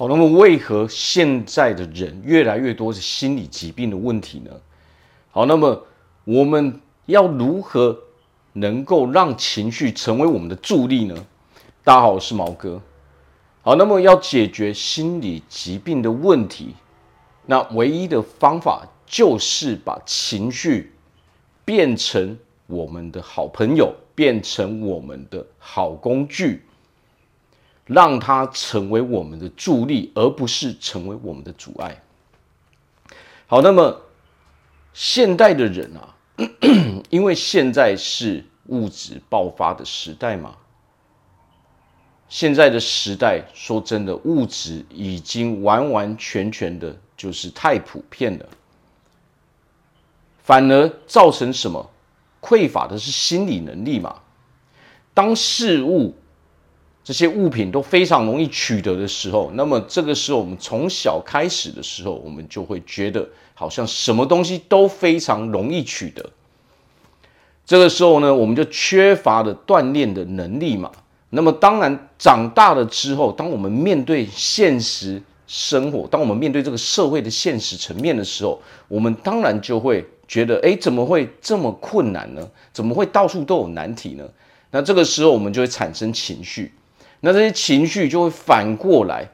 好，那么为何现在的人越来越多是心理疾病的问题呢？好，那么我们要如何能够让情绪成为我们的助力呢？大家好，我是毛哥。好，那么要解决心理疾病的问题，那唯一的方法就是把情绪变成我们的好朋友，变成我们的好工具，让它成为我们的助力，而不是成为我们的阻碍。好，那么现代的人啊，因为现在是物质爆发的时代嘛，现在的时代说真的，物质已经完完全全的就是太普遍了，反而造成什么？匮乏的是心理能力嘛。当事物这些物品都非常容易取得的时候，那么这个时候我们从小开始的时候，我们就会觉得好像什么东西都非常容易取得。这个时候呢，我们就缺乏了锻炼的能力嘛。那么当然，长大了之后，当我们面对现实生活，当我们面对这个社会的现实层面的时候，我们当然就会觉得，哎，怎么会这么困难呢？怎么会到处都有难题呢？那这个时候，我们就会产生情绪，那这些情绪就会反过来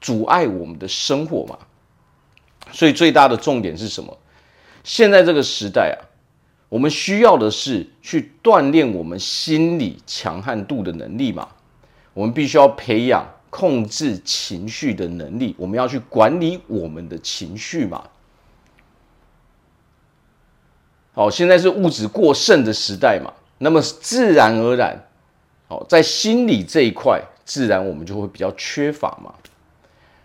阻碍我们的生活嘛。所以最大的重点是什么？现在这个时代啊，我们需要的是去锻炼我们心理强悍度的能力嘛。我们必须要培养控制情绪的能力，我们要去管理我们的情绪嘛。好，现在是物质过剩的时代嘛。那么自然而然，在心理这一块，自然我们就会比较缺乏嘛。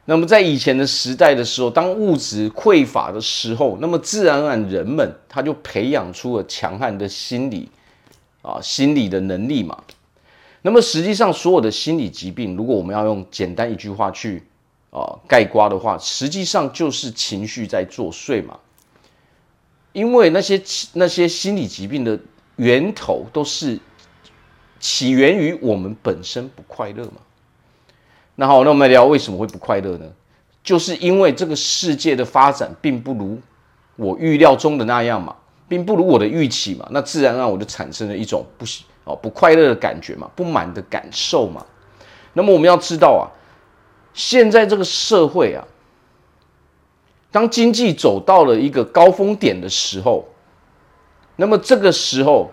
那么在以前的时代的时候，当物质匮乏的时候，那么自然而然人们他就培养出了强悍的心理啊，心理的能力嘛。那么实际上，所有的心理疾病，如果我们要用简单一句话去啊概括的话，实际上就是情绪在作祟嘛。因为那些那些心理疾病的。源头都是起源于我们本身不快乐嘛。那好，那我们来聊为什么会不快乐呢？就是因为这个世界的发展并不如我预料中的那样嘛，并不如我的预期嘛。那自然让我就产生了一种不哦不快乐的感觉嘛，不满的感受嘛。那么我们要知道啊，现在这个社会啊，当经济走到了一个高峰点的时候。那么这个时候，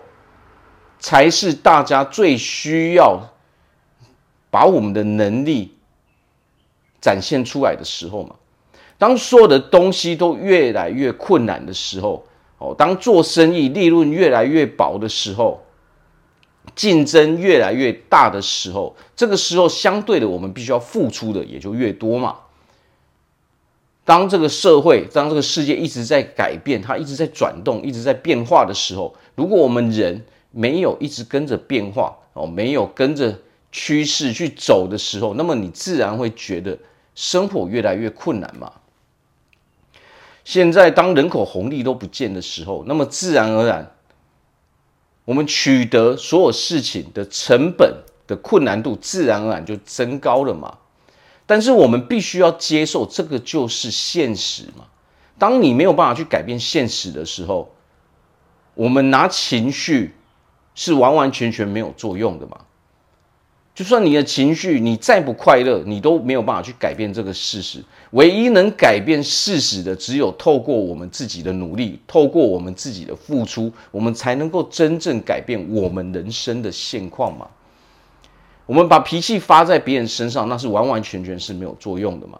才是大家最需要把我们的能力展现出来的时候嘛。当所有的东西都越来越困难的时候，哦，当做生意利润越来越薄的时候，竞争越来越大的时候，这个时候相对的，我们必须要付出的也就越多嘛。当这个社会，当这个世界一直在改变，它一直在转动，一直在变化的时候，如果我们人没有一直跟着变化哦，没有跟着趋势去走的时候，那么你自然会觉得生活越来越困难嘛。现在当人口红利都不见的时候，那么自然而然，我们取得所有事情的成本的困难度，自然而然就增高了嘛。但是我们必须要接受，这个就是现实嘛。当你没有办法去改变现实的时候，我们拿情绪是完完全全没有作用的嘛。就算你的情绪你再不快乐，你都没有办法去改变这个事实。唯一能改变事实的，只有透过我们自己的努力，透过我们自己的付出，我们才能够真正改变我们人生的现况嘛。我们把脾气发在别人身上，那是完完全全是没有作用的嘛。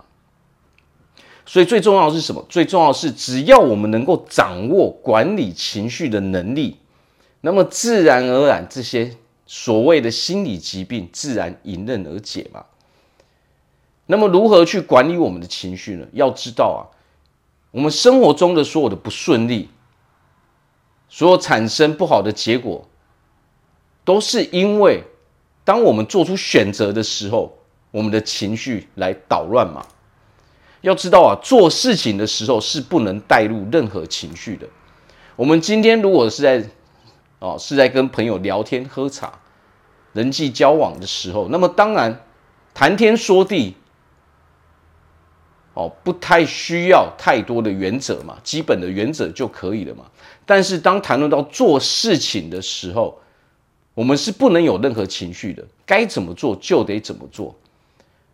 所以最重要的是什么？最重要的是，只要我们能够掌握管理情绪的能力，那么自然而然这些所谓的心理疾病自然迎刃而解嘛。那么如何去管理我们的情绪呢？要知道啊，我们生活中的所有的不顺利，所有产生不好的结果，都是因为。当我们做出选择的时候，我们的情绪来捣乱嘛。要知道啊，做事情的时候是不能带入任何情绪的。我们今天如果是在哦是在跟朋友聊天喝茶、人际交往的时候，那么当然谈天说地，哦，不太需要太多的原则嘛，基本的原则就可以了嘛。但是当谈论到做事情的时候，我们是不能有任何情绪的，该怎么做就得怎么做，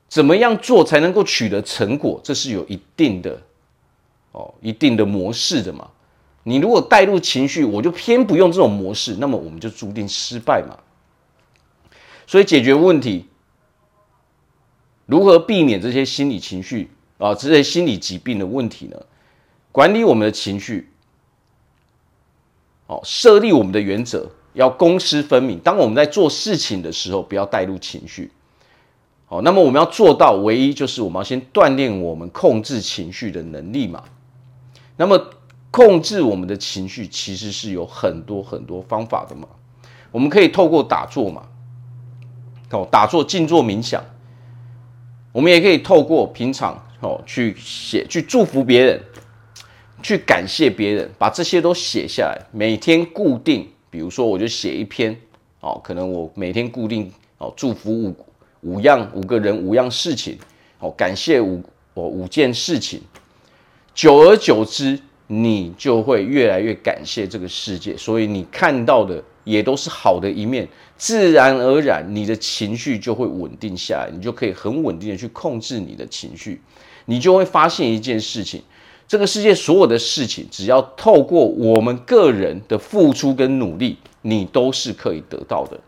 怎么样做才能够取得成果，这是有一定的哦，一定的模式的嘛。你如果带入情绪，我就偏不用这种模式，那么我们就注定失败嘛。所以解决问题，如何避免这些心理情绪啊，这些心理疾病的问题呢？管理我们的情绪，哦，设立我们的原则，要公私分明。当我们在做事情的时候，不要带入情绪。好，那么我们要做到，唯一就是我们要先锻炼我们控制情绪的能力嘛。那么。控制我们的情绪其实是有很多很多方法的嘛，我们可以透过打坐嘛，哦，打坐、静坐、冥想，我们也可以透过平常哦去写、去祝福别人、去感谢别人，把这些都写下来，每天固定，比如说我就写一篇哦，可能我每天固定哦祝福五五样五个人五样事情哦，感谢五哦五件事情，久而久之。你就会越来越感谢这个世界，所以你看到的也都是好的一面，自然而然你的情绪就会稳定下来，你就可以很稳定的去控制你的情绪，你就会发现一件事情，这个世界所有的事情，只要透过我们个人的付出跟努力，你都是可以得到的。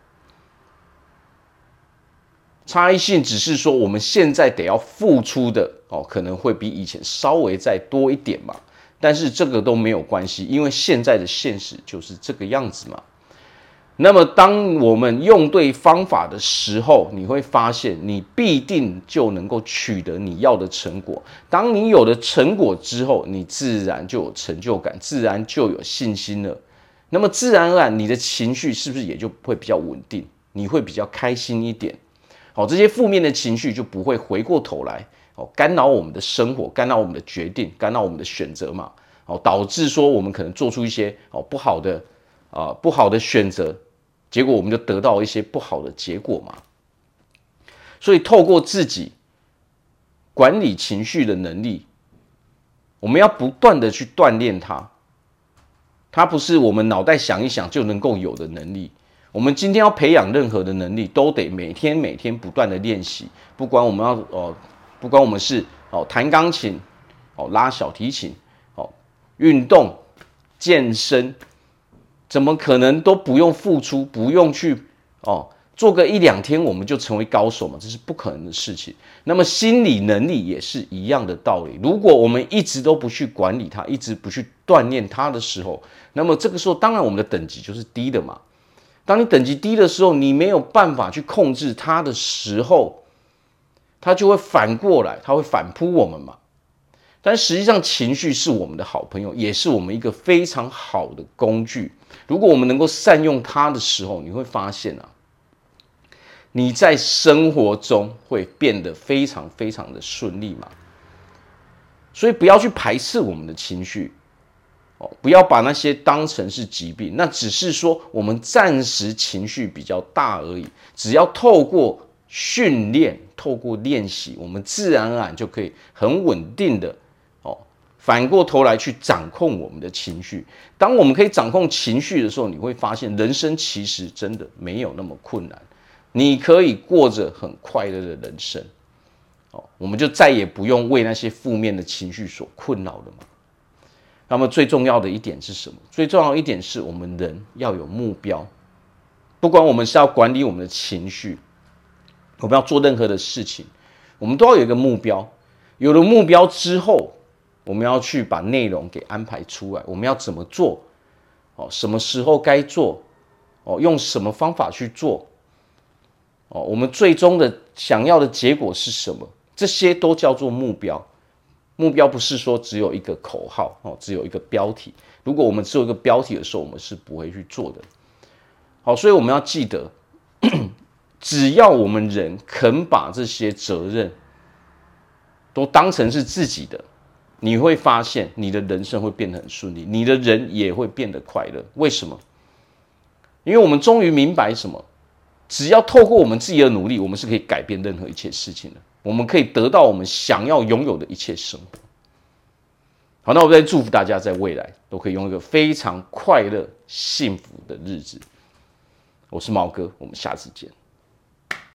差异性只是说我们现在得要付出的哦，可能会比以前稍微再多一点嘛。但是这个都没有关系，因为现在的现实就是这个样子嘛。那么，当我们用对方法的时候，你会发现你必定就能够取得你要的成果。当你有了成果之后，你自然就有成就感，自然就有信心了。那么，自然而然，你的情绪是不是也就会比较稳定？你会比较开心一点。好，这些负面的情绪就不会回过头来。哦，干扰我们的生活，干扰我们的决定，干扰我们的选择嘛。哦，导致说我们可能做出一些哦不好的啊不好的选择，结果我们就得到一些不好的结果嘛。所以透过自己管理情绪的能力，我们要不断的去锻炼它。它不是我们脑袋想一想就能够有的能力。我们今天要培养任何的能力，都得每天每天不断的练习。不管我们要哦。不管我们是哦弹钢琴，哦拉小提琴，哦运动健身，怎么可能都不用付出，不用去哦做个一两天我们就成为高手嘛？这是不可能的事情。那么心理能力也是一样的道理。如果我们一直都不去管理它，一直不去锻炼它的时候，那么这个时候当然我们的等级就是低的嘛。当你等级低的时候，你没有办法去控制它的时候。它就会反过来，它会反扑我们嘛。但实际上，情绪是我们的好朋友，也是我们一个非常好的工具。如果我们能够善用它的时候，你会发现啊，你在生活中会变得非常非常的顺利嘛。所以不要去排斥我们的情绪哦，不要把那些当成是疾病，那只是说我们暂时情绪比较大而已。只要透过训练，透过练习，我们自然而然就可以很稳定的哦，反过头来去掌控我们的情绪。当我们可以掌控情绪的时候，你会发现人生其实真的没有那么困难，你可以过着很快乐的人生。哦，我们就再也不用为那些负面的情绪所困扰了嘛。那么最重要的一点是什么？最重要一点是我们人要有目标，不管我们是要管理我们的情绪。我们要做任何的事情，我们都要有一个目标。有了目标之后，我们要去把内容给安排出来。我们要怎么做？哦，什么时候该做？哦，用什么方法去做？哦，我们最终的想要的结果是什么？这些都叫做目标。目标不是说只有一个口号哦，只有一个标题。如果我们只有一个标题的时候，我们是不会去做的。好，所以我们要记得。只要我们人肯把这些责任都当成是自己的，你会发现你的人生会变得很顺利，你的人也会变得快乐。为什么？因为我们终于明白什么？只要透过我们自己的努力，我们是可以改变任何一切事情的。我们可以得到我们想要拥有的一切生活。好，那我再祝福大家在未来都可以用一个非常快乐、幸福的日子。我是毛哥，我们下次见。